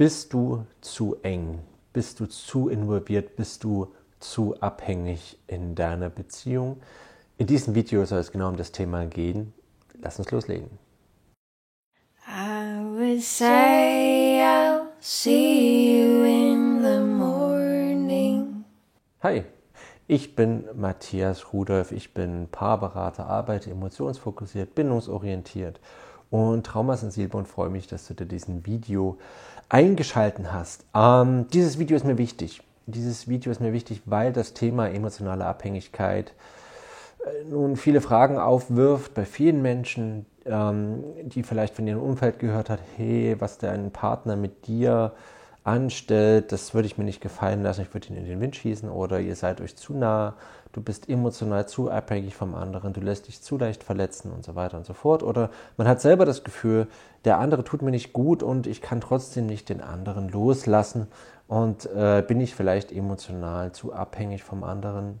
Bist du zu eng? Bist du zu involviert? Bist du zu abhängig in deiner Beziehung? In diesem Video soll es genau um das Thema gehen. Lass uns loslegen. I would say I'll see you in the morning. Hi, ich bin Matthias Rudolf. Ich bin Paarberater, arbeite emotionsfokussiert, bindungsorientiert und traumasensibel und freue mich, dass du dir diesen Video eingeschalten hast. Ähm, dieses Video ist mir wichtig. Dieses Video ist mir wichtig, weil das Thema emotionale Abhängigkeit äh, nun viele Fragen aufwirft bei vielen Menschen, ähm, die vielleicht von ihrem Umfeld gehört hat, hey, was dein Partner mit dir anstellt, das würde ich mir nicht gefallen lassen, ich würde ihn in den Wind schießen oder ihr seid euch zu nah, du bist emotional zu abhängig vom anderen, du lässt dich zu leicht verletzen und so weiter und so fort. Oder man hat selber das Gefühl, der andere tut mir nicht gut und ich kann trotzdem nicht den anderen loslassen. Und äh, bin ich vielleicht emotional zu abhängig vom anderen,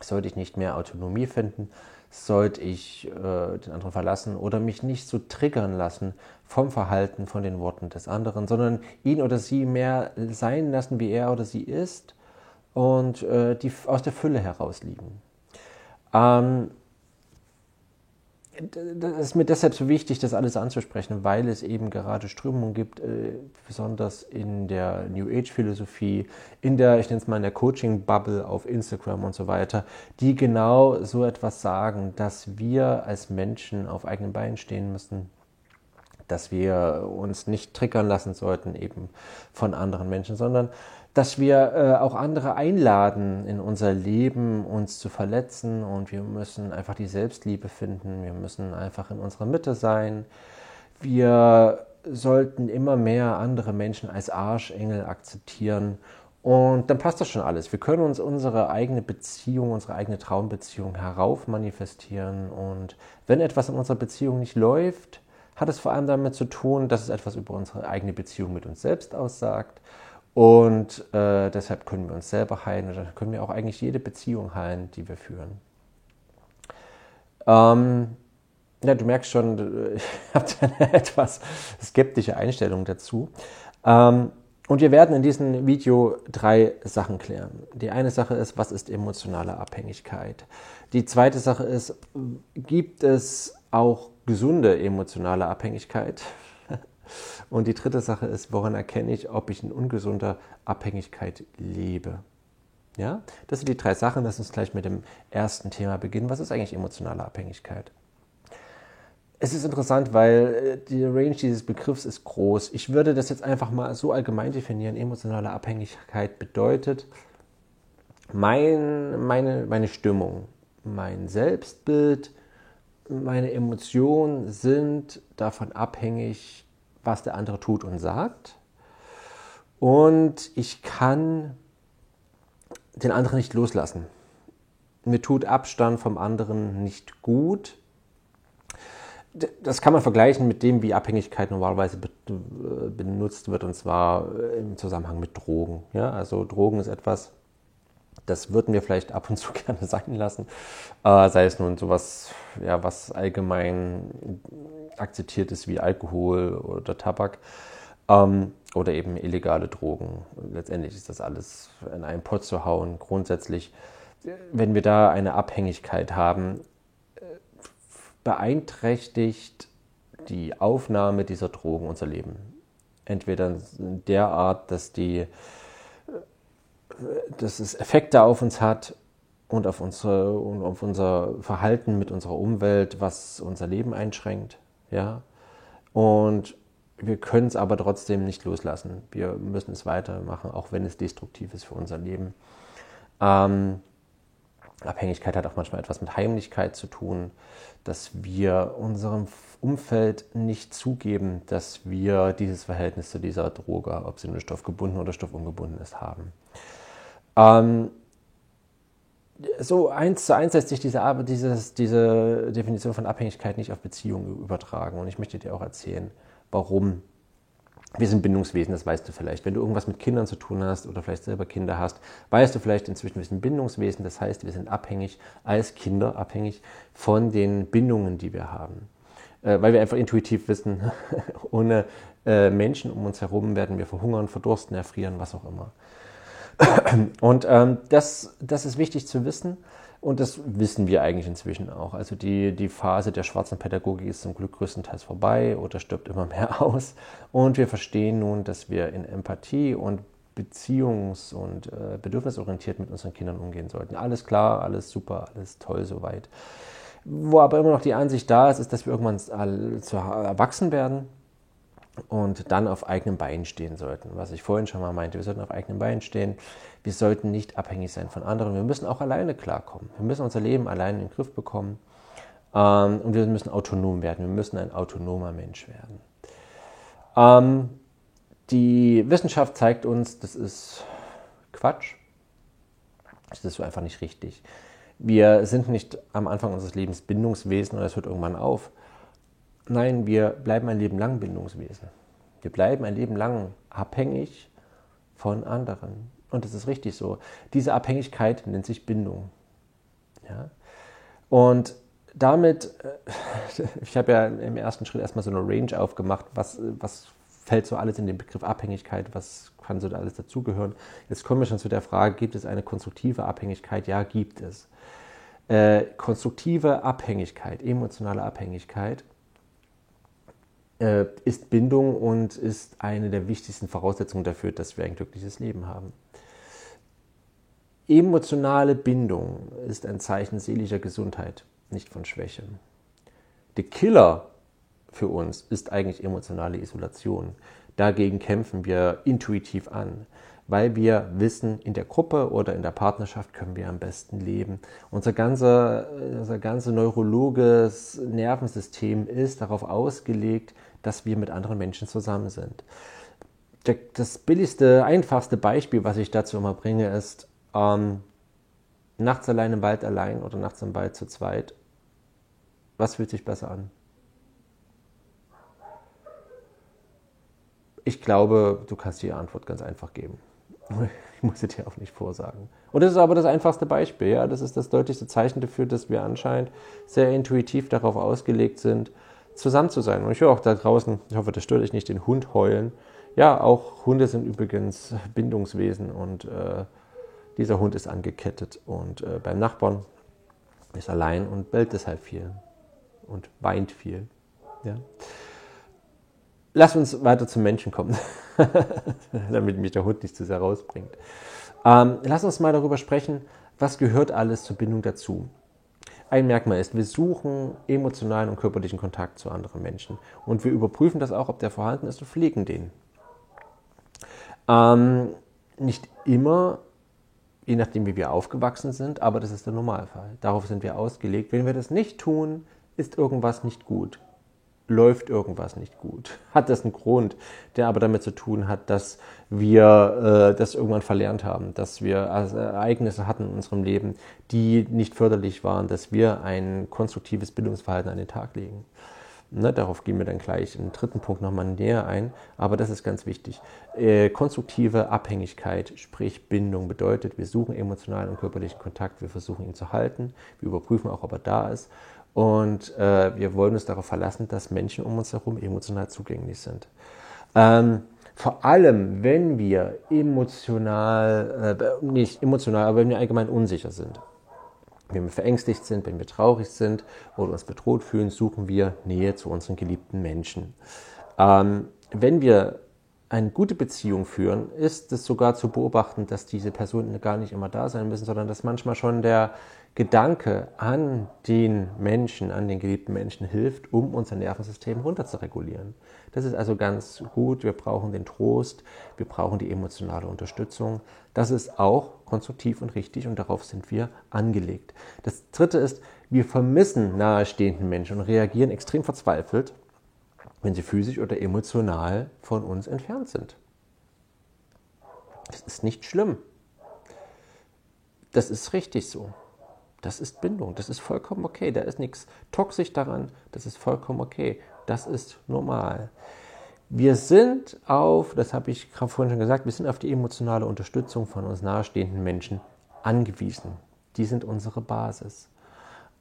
sollte ich nicht mehr Autonomie finden, sollte ich äh, den anderen verlassen oder mich nicht so triggern lassen vom Verhalten, von den Worten des anderen, sondern ihn oder sie mehr sein lassen, wie er oder sie ist und äh, die aus der Fülle heraus liegen. Ähm, das ist mir deshalb so wichtig, das alles anzusprechen, weil es eben gerade Strömungen gibt, äh, besonders in der New Age-Philosophie, in der, ich nenne es mal in der Coaching-Bubble auf Instagram und so weiter, die genau so etwas sagen, dass wir als Menschen auf eigenen Beinen stehen müssen, dass wir uns nicht triggern lassen sollten eben von anderen Menschen, sondern dass wir äh, auch andere einladen, in unser Leben uns zu verletzen und wir müssen einfach die Selbstliebe finden, wir müssen einfach in unserer Mitte sein. Wir sollten immer mehr andere Menschen als Arschengel akzeptieren und dann passt das schon alles. Wir können uns unsere eigene Beziehung, unsere eigene Traumbeziehung herauf manifestieren und wenn etwas in unserer Beziehung nicht läuft, hat es vor allem damit zu tun, dass es etwas über unsere eigene Beziehung mit uns selbst aussagt und äh, deshalb können wir uns selber heilen oder können wir auch eigentlich jede Beziehung heilen, die wir führen. Ähm, ja, du merkst schon, ich habe eine etwas skeptische Einstellung dazu. Ähm, und wir werden in diesem Video drei Sachen klären. Die eine Sache ist, was ist emotionale Abhängigkeit? Die zweite Sache ist, gibt es auch gesunde emotionale Abhängigkeit? Und die dritte Sache ist, woran erkenne ich, ob ich in ungesunder Abhängigkeit lebe? Ja, das sind die drei Sachen. Lass uns gleich mit dem ersten Thema beginnen. Was ist eigentlich emotionale Abhängigkeit? Es ist interessant, weil äh, die Range dieses Begriffs ist groß. Ich würde das jetzt einfach mal so allgemein definieren. Emotionale Abhängigkeit bedeutet, mein, meine, meine Stimmung, mein Selbstbild, meine Emotionen sind davon abhängig, was der andere tut und sagt. Und ich kann den anderen nicht loslassen. Mir tut Abstand vom anderen nicht gut. Das kann man vergleichen mit dem, wie Abhängigkeit normalerweise benutzt wird, und zwar im Zusammenhang mit Drogen. Ja, also Drogen ist etwas, das würden wir vielleicht ab und zu gerne sein lassen, äh, sei es nun sowas, ja, was allgemein akzeptiert ist wie Alkohol oder Tabak ähm, oder eben illegale Drogen. letztendlich ist das alles in einen Pott zu hauen. Grundsätzlich, wenn wir da eine Abhängigkeit haben, äh, beeinträchtigt die Aufnahme dieser Drogen unser Leben. Entweder in der Art, dass die dass es Effekte auf uns hat und auf, unsere, und auf unser Verhalten mit unserer Umwelt, was unser Leben einschränkt. Ja? Und wir können es aber trotzdem nicht loslassen. Wir müssen es weitermachen, auch wenn es destruktiv ist für unser Leben. Ähm, Abhängigkeit hat auch manchmal etwas mit Heimlichkeit zu tun, dass wir unserem Umfeld nicht zugeben, dass wir dieses Verhältnis zu dieser Droge, ob sie nur stoffgebunden oder stoffungebunden ist, haben. Ähm, so eins zu eins lässt sich diese, dieses, diese Definition von Abhängigkeit nicht auf Beziehungen übertragen. Und ich möchte dir auch erzählen, warum. Wir sind Bindungswesen, das weißt du vielleicht. Wenn du irgendwas mit Kindern zu tun hast oder vielleicht selber Kinder hast, weißt du vielleicht inzwischen, wir sind Bindungswesen. Das heißt, wir sind abhängig, als Kinder abhängig von den Bindungen, die wir haben. äh, weil wir einfach intuitiv wissen, ohne äh, Menschen um uns herum werden wir verhungern, verdursten, erfrieren, was auch immer. Und ähm, das, das ist wichtig zu wissen. Und das wissen wir eigentlich inzwischen auch. Also die, die Phase der schwarzen Pädagogik ist zum Glück größtenteils vorbei oder stirbt immer mehr aus. Und wir verstehen nun, dass wir in Empathie und beziehungs- und äh, bedürfnisorientiert mit unseren Kindern umgehen sollten. Alles klar, alles super, alles toll soweit. Wo aber immer noch die Ansicht da ist, ist, dass wir irgendwann erwachsen werden und dann auf eigenen Beinen stehen sollten. Was ich vorhin schon mal meinte, wir sollten auf eigenen Beinen stehen. Wir sollten nicht abhängig sein von anderen. Wir müssen auch alleine klarkommen. Wir müssen unser Leben alleine in den Griff bekommen. Ähm, und wir müssen autonom werden. Wir müssen ein autonomer Mensch werden. Ähm, die Wissenschaft zeigt uns, das ist Quatsch. Das ist einfach nicht richtig. Wir sind nicht am Anfang unseres Lebens Bindungswesen und das hört irgendwann auf. Nein, wir bleiben ein Leben lang Bindungswesen. Wir bleiben ein Leben lang abhängig von anderen. Und das ist richtig so. Diese Abhängigkeit nennt sich Bindung. Ja? Und damit, äh, ich habe ja im ersten Schritt erstmal so eine Range aufgemacht, was, was fällt so alles in den Begriff Abhängigkeit, was kann so da alles dazugehören. Jetzt kommen wir schon zu der Frage, gibt es eine konstruktive Abhängigkeit? Ja, gibt es. Äh, konstruktive Abhängigkeit, emotionale Abhängigkeit äh, ist Bindung und ist eine der wichtigsten Voraussetzungen dafür, dass wir ein glückliches Leben haben. Emotionale Bindung ist ein Zeichen seelischer Gesundheit, nicht von Schwäche. Der Killer für uns ist eigentlich emotionale Isolation. Dagegen kämpfen wir intuitiv an, weil wir wissen, in der Gruppe oder in der Partnerschaft können wir am besten leben. Unser ganzer, unser ganze neurologisches Nervensystem ist darauf ausgelegt, dass wir mit anderen Menschen zusammen sind. Das billigste, einfachste Beispiel, was ich dazu immer bringe, ist ähm, nachts allein im Wald allein oder nachts im Wald zu zweit. Was fühlt sich besser an? Ich glaube, du kannst die Antwort ganz einfach geben. Ich muss dir auch nicht vorsagen. Und das ist aber das einfachste Beispiel. Ja? Das ist das deutlichste Zeichen dafür, dass wir anscheinend sehr intuitiv darauf ausgelegt sind, zusammen zu sein. Und ich höre auch da draußen, ich hoffe, das stört euch nicht, den Hund heulen. Ja, auch Hunde sind übrigens Bindungswesen und äh, dieser Hund ist angekettet und äh, beim Nachbarn ist allein und bellt deshalb viel und weint viel. Ja lass uns weiter zum Menschen kommen, damit mich der Hund nicht zu sehr rausbringt. Ähm, lass uns mal darüber sprechen, was gehört alles zur Bindung dazu. Ein Merkmal ist, wir suchen emotionalen und körperlichen Kontakt zu anderen Menschen und wir überprüfen das auch, ob der vorhanden ist und pflegen den. Ähm, nicht immer, je nachdem wie wir aufgewachsen sind, aber das ist der Normalfall. Darauf sind wir ausgelegt. Wenn wir das nicht tun, ist irgendwas nicht gut läuft irgendwas nicht gut. Hat das einen Grund, der aber damit zu tun hat, dass wir äh, das irgendwann verlernt haben, dass wir Ereignisse hatten in unserem Leben, die nicht förderlich waren, dass wir ein konstruktives Bildungsverhalten an den Tag legen. Ne, darauf gehen wir dann gleich im dritten Punkt nochmal näher ein, aber das ist ganz wichtig. Äh, konstruktive Abhängigkeit, sprich Bindung, bedeutet, wir suchen emotionalen und körperlichen Kontakt, wir versuchen ihn zu halten, wir überprüfen auch, ob er da ist und äh, wir wollen uns darauf verlassen, dass Menschen um uns herum emotional zugänglich sind. Ähm, vor allem, wenn wir emotional, äh, nicht emotional, aber wenn wir allgemein unsicher sind. Wenn wir verängstigt sind, wenn wir traurig sind oder uns bedroht fühlen, suchen wir Nähe zu unseren geliebten Menschen. Ähm, wenn wir eine gute Beziehung führen, ist es sogar zu beobachten, dass diese Personen gar nicht immer da sein müssen, sondern dass manchmal schon der Gedanke an den Menschen, an den geliebten Menschen hilft, um unser Nervensystem runter zu regulieren. Das ist also ganz gut. Wir brauchen den Trost, wir brauchen die emotionale Unterstützung. Das ist auch konstruktiv und richtig und darauf sind wir angelegt. Das dritte ist, wir vermissen nahestehenden Menschen und reagieren extrem verzweifelt, wenn sie physisch oder emotional von uns entfernt sind. Das ist nicht schlimm. Das ist richtig so. Das ist Bindung, das ist vollkommen okay. Da ist nichts toxisch daran, das ist vollkommen okay. Das ist normal. Wir sind auf, das habe ich vorhin schon gesagt, wir sind auf die emotionale Unterstützung von uns nahestehenden Menschen angewiesen. Die sind unsere Basis.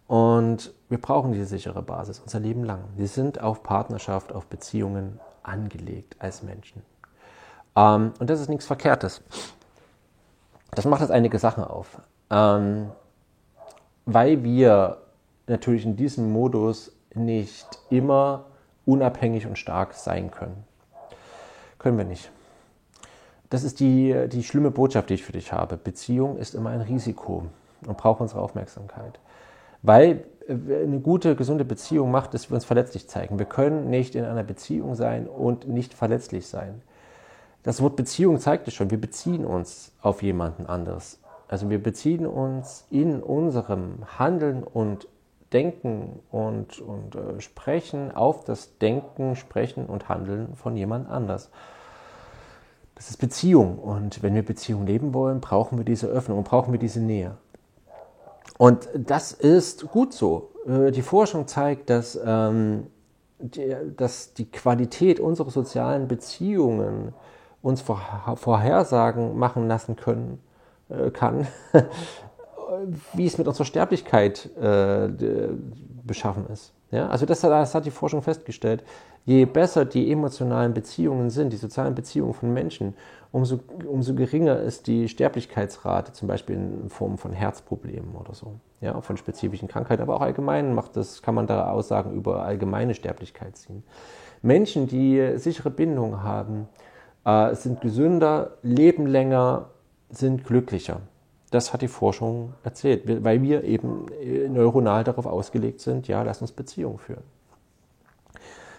Und wir brauchen diese sichere Basis unser Leben lang. Wir sind auf Partnerschaft, auf Beziehungen angelegt als Menschen. Ähm, und das ist nichts Verkehrtes. Das macht jetzt einige Sachen auf. Ähm, weil wir natürlich in diesem Modus nicht immer unabhängig und stark sein können. Können wir nicht. Das ist die, die schlimme Botschaft, die ich für dich habe. Beziehung ist immer ein Risiko und braucht unsere Aufmerksamkeit. Weil äh, eine gute, gesunde Beziehung macht, dass wir uns verletzlich zeigen. Wir können nicht in einer Beziehung sein und nicht verletzlich sein. Das Wort Beziehung zeigt es schon. Wir beziehen uns auf jemanden anderes. Also wir beziehen uns in unserem Handeln und Denken und, und äh, Sprechen auf das Denken, Sprechen und Handeln von jemand anders. Das ist Beziehung. Und wenn wir Beziehung leben wollen, brauchen wir diese Öffnung brauchen wir diese Nähe. Und das ist gut so. Äh, die Forschung zeigt, dass, ähm, die, dass die Qualität unserer sozialen Beziehungen uns Vorhersagen machen lassen können, äh, kann, wie es mit unserer Sterblichkeit äh, beschaffen ist. Ja, also das, das, hat die Forschung festgestellt. Je besser die emotionalen Beziehungen sind, die sozialen Beziehungen von Menschen, umso, umso geringer ist die Sterblichkeitsrate, zum Beispiel in Form von Herzproblemen oder so, ja, von spezifischen Krankheiten. Aber auch allgemein macht das, kann man da Aussagen über allgemeine Sterblichkeit ziehen. Menschen, die sichere Bindungen haben, äh, sind gesünder, leben länger, sind glücklicher. Das hat die Forschung erzählt, weil wir eben äh, neuronal darauf ausgelegt sind, ja, lass uns Beziehungen führen.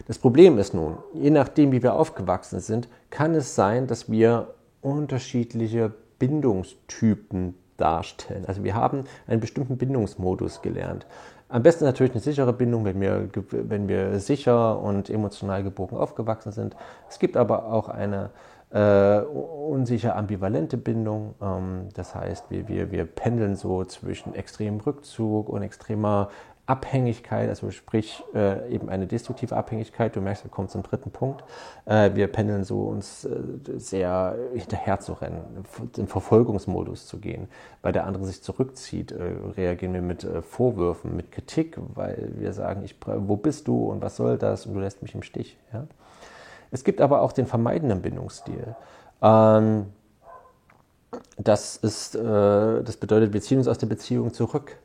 Das Problem ist nun, je nachdem, wie wir aufgewachsen sind, kann es sein, dass wir unterschiedliche Bindungstypen darstellen. Also wir haben einen bestimmten Bindungsmodus gelernt. Am besten natürlich eine sichere Bindung, wenn wir, wenn wir sicher und emotional gebogen aufgewachsen sind. Es gibt aber auch eine äh, unsicher ambivalente Bindung. Ähm, das heißt, wir, wir, wir pendeln so zwischen extremem Rückzug und extremer Abhängigkeit, also sprich äh, eben eine destruktive Abhängigkeit. Du merkst, wir kommen zum dritten Punkt. Äh, wir pendeln so uns äh, sehr hinterher zu rennen, in Verfolgungsmodus zu gehen. Weil der andere sich zurückzieht, äh, reagieren wir mit äh, Vorwürfen, mit Kritik, weil wir sagen, ich, wo bist du und was soll das und du lässt mich im Stich. Ja? Es gibt aber auch den vermeidenden Bindungsstil. Ähm, das, ist, äh, das bedeutet, wir ziehen uns aus der Beziehung zurück,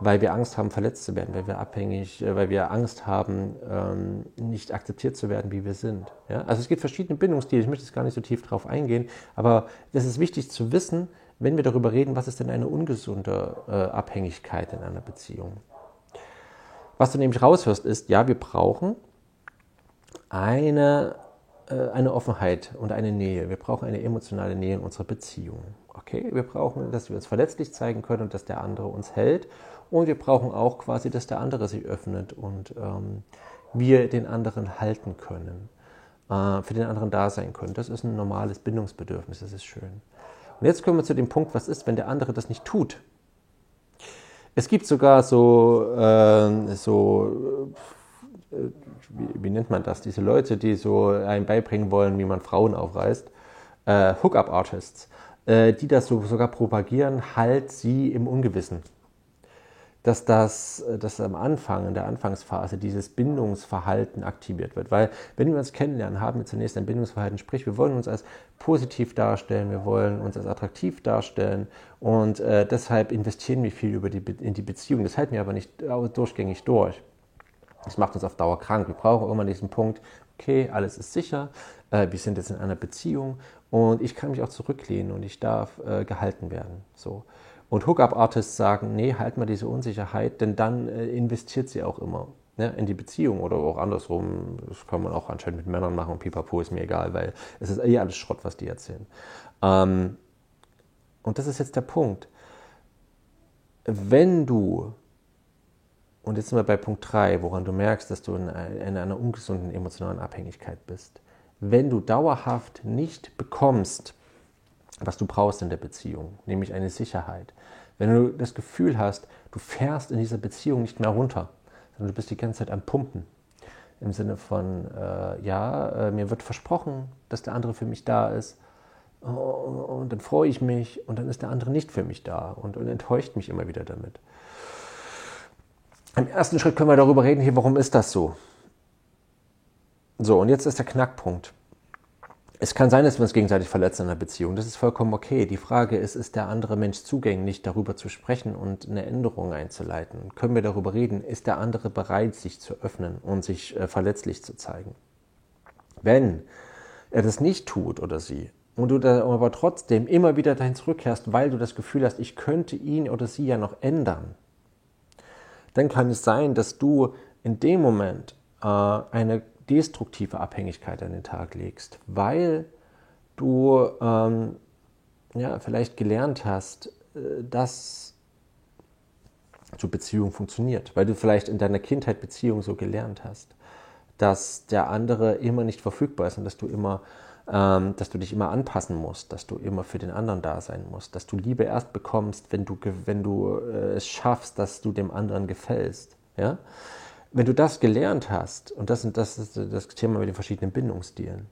weil wir Angst haben, verletzt zu werden, weil wir abhängig, äh, weil wir Angst haben, ähm, nicht akzeptiert zu werden, wie wir sind. Ja? Also es gibt verschiedene Bindungsstile, ich möchte jetzt gar nicht so tief drauf eingehen, aber das ist wichtig zu wissen, wenn wir darüber reden, was ist denn eine ungesunde äh, Abhängigkeit in einer Beziehung. Was du nämlich raushörst, ist, ja, wir brauchen eine äh, eine Offenheit und eine Nähe. Wir brauchen eine emotionale Nähe in unserer Beziehung. Okay, wir brauchen, dass wir uns verletzlich zeigen können und dass der andere uns hält. Und wir brauchen auch quasi, dass der andere sich öffnet und ähm, wir den anderen halten können, äh, für den anderen da sein können. Das ist ein normales Bindungsbedürfnis, das ist schön. Und jetzt kommen wir zu dem Punkt, was ist, wenn der andere das nicht tut? Es gibt sogar so, äh, so äh, wie, wie, nennt man das, diese Leute, die so einem beibringen wollen, wie man Frauen aufreißt, äh, Hookup-Artists, äh, die das so sogar propagieren, halt sie im Ungewissen. Dass das dass am Anfang, in der Anfangsphase, dieses Bindungsverhalten aktiviert wird. Weil, wenn wir uns kennenlernen, haben wir zunächst ein Bindungsverhalten, sprich, wir wollen uns als positiv darstellen, wir wollen uns als attraktiv darstellen und äh, deshalb investieren wir viel über die, in die Beziehung. Das halten wir aber nicht durchgängig durch. Das macht uns auf Dauer krank. Wir brauchen irgendwann diesen Punkt, okay, alles ist sicher, äh, wir sind jetzt in einer Beziehung und ich kann mich auch zurücklehnen und ich darf äh, gehalten werden. So. Und Hookup-Artists sagen, nee, halt mal diese Unsicherheit, denn dann äh, investiert sie auch immer ne, in die Beziehung oder auch andersrum. Das kann man auch anscheinend mit Männern machen und pipapo ist mir egal, weil es ist eh alles Schrott, was die erzählen. Ähm, und das ist jetzt der Punkt. Wenn du und jetzt sind wir bei Punkt 3, woran du merkst, dass du in einer ungesunden emotionalen Abhängigkeit bist. Wenn du dauerhaft nicht bekommst, was du brauchst in der Beziehung, nämlich eine Sicherheit, wenn du das Gefühl hast, du fährst in dieser Beziehung nicht mehr runter, sondern du bist die ganze Zeit am Pumpen, im Sinne von, äh, ja, äh, mir wird versprochen, dass der andere für mich da ist, und dann freue ich mich und dann ist der andere nicht für mich da und, und enttäuscht mich immer wieder damit Im ersten Schritt können wir darüber reden, hier, warum ist das so? So, und jetzt ist der Knackpunkt. Es kann sein, dass wir uns gegenseitig verletzen in einer Beziehung. Das ist vollkommen okay. Die Frage ist, ist der andere Mensch zugänglich, darüber zu sprechen und eine Änderung einzuleiten? Können wir darüber reden? Ist der andere bereit, sich zu öffnen und sich äh, verletzlich zu zeigen? Wenn er das nicht tut oder sie, und du da aber trotzdem immer wieder dahin zurückkehrst, weil du das Gefühl hast, ich könnte ihn oder sie ja noch ändern, dann kann es sein, dass du in dem Moment äh, eine destruktive Abhängigkeit an den Tag legst, weil du ähm, ja, vielleicht gelernt hast, äh, dass so Beziehung funktioniert, weil du vielleicht in deiner Kindheit Beziehung so gelernt hast, dass der andere immer nicht verfügbar ist und dass du immer ähm, dass du dich immer anpassen musst, dass du immer für den anderen da sein musst, dass du Liebe erst bekommst, wenn du, wenn du äh, es schaffst, dass du dem anderen gefällst. Ja? Wenn du das gelernt hast, und das, das ist das Thema mit den verschiedenen Bindungsstilen,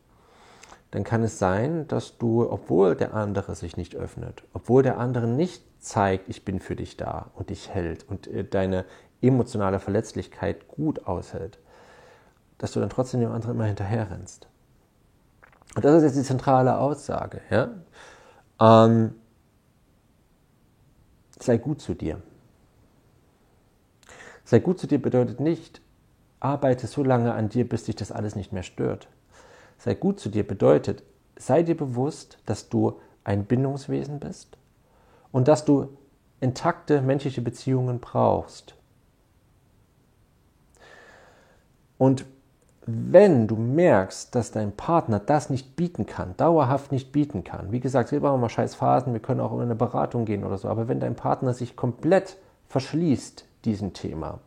dann kann es sein, dass du, obwohl der andere sich nicht öffnet, obwohl der andere nicht zeigt, ich bin für dich da und dich hält und äh, deine emotionale Verletzlichkeit gut aushält, dass du dann trotzdem dem anderen immer hinterher rennst. Und das ist jetzt die zentrale Aussage. Ja? Ähm, sei gut zu dir. Sei gut zu dir bedeutet nicht, arbeite so lange an dir, bis dich das alles nicht mehr stört. Sei gut zu dir bedeutet, sei dir bewusst, dass du ein Bindungswesen bist und dass du intakte menschliche Beziehungen brauchst. Und wenn du merkst, dass dein Partner das nicht bieten kann, dauerhaft nicht bieten kann, wie gesagt, wir brauchen mal scheiß Phasen, wir können auch in eine Beratung gehen oder so, aber wenn dein Partner sich komplett verschließt, diesem Thema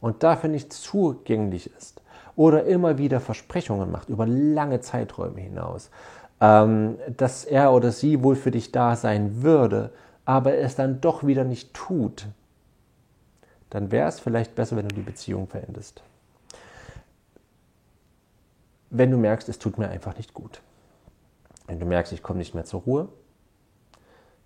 und dafür nicht zugänglich ist oder immer wieder Versprechungen macht über lange Zeiträume hinaus, ähm, dass er oder sie wohl für dich da sein würde, aber es dann doch wieder nicht tut, dann wäre es vielleicht besser, wenn du die Beziehung verendest. Wenn du merkst, es tut mir einfach nicht gut. Wenn du merkst, ich komme nicht mehr zur Ruhe,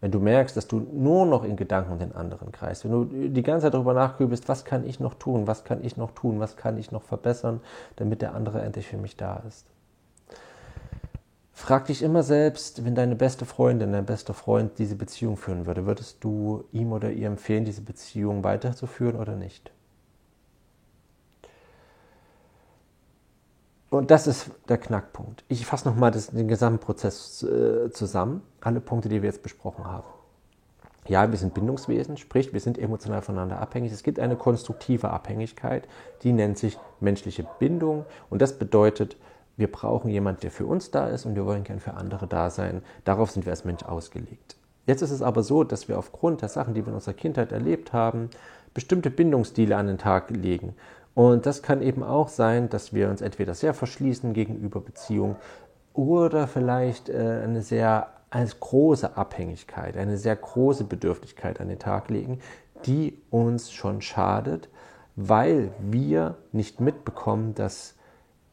wenn du merkst, dass du nur noch in Gedanken den anderen kreist, wenn du die ganze Zeit darüber nachgrübelst, was kann ich noch tun, was kann ich noch tun, was kann ich noch verbessern, damit der andere endlich für mich da ist. Frag dich immer selbst, wenn deine beste Freundin, dein bester Freund diese Beziehung führen würde, würdest du ihm oder ihr empfehlen, diese Beziehung weiterzuführen oder nicht? Und das ist der Knackpunkt. Ich fasse nochmal den gesamten Prozess äh, zusammen, alle Punkte, die wir jetzt besprochen haben. Ja, wir sind Bindungswesen, sprich, wir sind emotional voneinander abhängig. Es gibt eine konstruktive Abhängigkeit, die nennt sich menschliche Bindung. Und das bedeutet, wir brauchen jemanden, der für uns da ist und wir wollen gern für andere da sein. Darauf sind wir als Mensch ausgelegt. Jetzt ist es aber so, dass wir aufgrund der Sachen, die wir in unserer Kindheit erlebt haben, bestimmte Bindungsstile an den Tag legen. Und das kann eben auch sein, dass wir uns entweder sehr verschließen gegenüber Beziehungen oder vielleicht äh, eine sehr als große Abhängigkeit, eine sehr große Bedürftigkeit an den Tag legen, die uns schon schadet, weil wir nicht mitbekommen, dass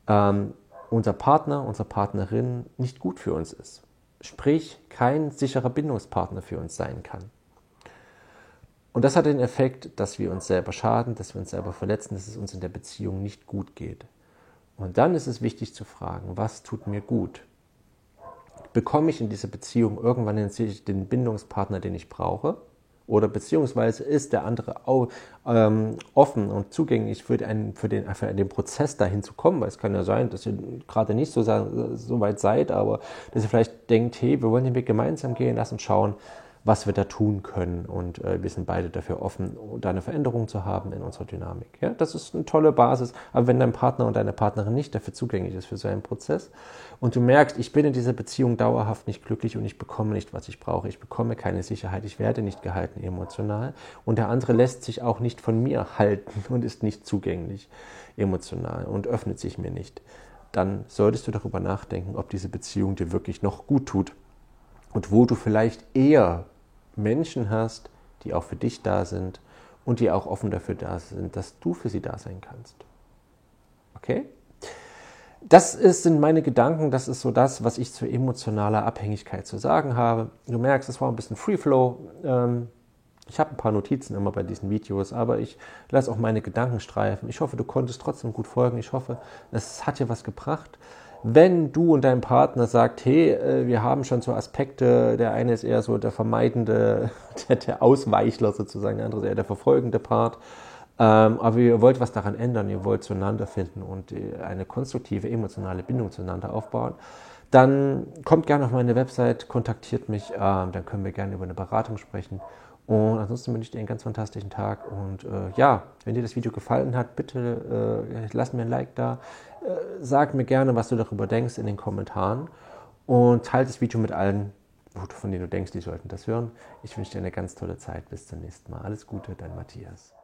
ähm, unser Partner, unsere Partnerin nicht gut für uns ist. Sprich, kein sicherer Bindungspartner für uns sein kann. Und das hat den Effekt, dass wir uns selber schaden, dass wir uns selber verletzen, dass es uns in der Beziehung nicht gut geht. Und dann ist es wichtig zu fragen, was tut mir gut? Bekomme ich in dieser Beziehung irgendwann den Bindungspartner, den ich brauche? Oder beziehungsweise ist der andere auch, ähm, offen und zugänglich für den, für, den, für den Prozess dahin zu kommen? Weil es kann ja sein, dass ihr gerade nicht so, so weit seid, aber dass ihr vielleicht denkt, hey, wir wollen den Weg gemeinsam gehen, lass uns schauen, was wir da tun können. Und äh, wir sind beide dafür offen, da eine Veränderung zu haben in unserer Dynamik. Ja, das ist eine tolle Basis. Aber wenn dein Partner und deine Partnerin nicht dafür zugänglich ist für so einen Prozess und du merkst, ich bin in dieser Beziehung dauerhaft nicht glücklich und ich bekomme nicht, was ich brauche, ich bekomme keine Sicherheit, ich werde nicht gehalten emotional und der andere lässt sich auch nicht von mir halten und ist nicht zugänglich emotional und öffnet sich mir nicht, dann solltest du darüber nachdenken, ob diese Beziehung dir wirklich noch gut tut und wo du vielleicht eher Menschen hast, die auch für dich da sind und die auch offen dafür da sind, dass du für sie da sein kannst. Okay? Das ist, sind meine Gedanken, das ist so das, was ich zur emotionaler Abhängigkeit zu sagen habe. Du merkst, es war ein bisschen Free Flow. Ähm, Ich habe ein paar Notizen immer bei diesen Videos, aber ich lasse auch meine Gedanken streifen. Ich hoffe, du konntest trotzdem gut folgen. Ich hoffe, es hat dir was gebracht. Wenn du und dein Partner sagt, hey, äh, wir haben schon so Aspekte, der eine ist eher so der vermeidende, der, Ausweichler sozusagen, der andere ist eher der verfolgende Part, ähm, aber ihr wollt was daran ändern, ihr wollt zueinander finden und eine konstruktive emotionale Bindung zueinander aufbauen, dann kommt gerne auf meine Website, kontaktiert mich, ähm, dann können wir gerne über eine Beratung sprechen. Und ansonsten wünsche ich dir einen ganz fantastischen Tag. Und äh, ja, wenn dir das Video gefallen hat, bitte äh, lass mir ein Like da. Äh, sag mir gerne, was du darüber denkst in den Kommentaren. Und teile das Video mit allen, von denen du denkst, die sollten das hören. Ich wünsche dir eine ganz tolle Zeit. Bis zum nächsten Mal. Alles Gute, dein Matthias.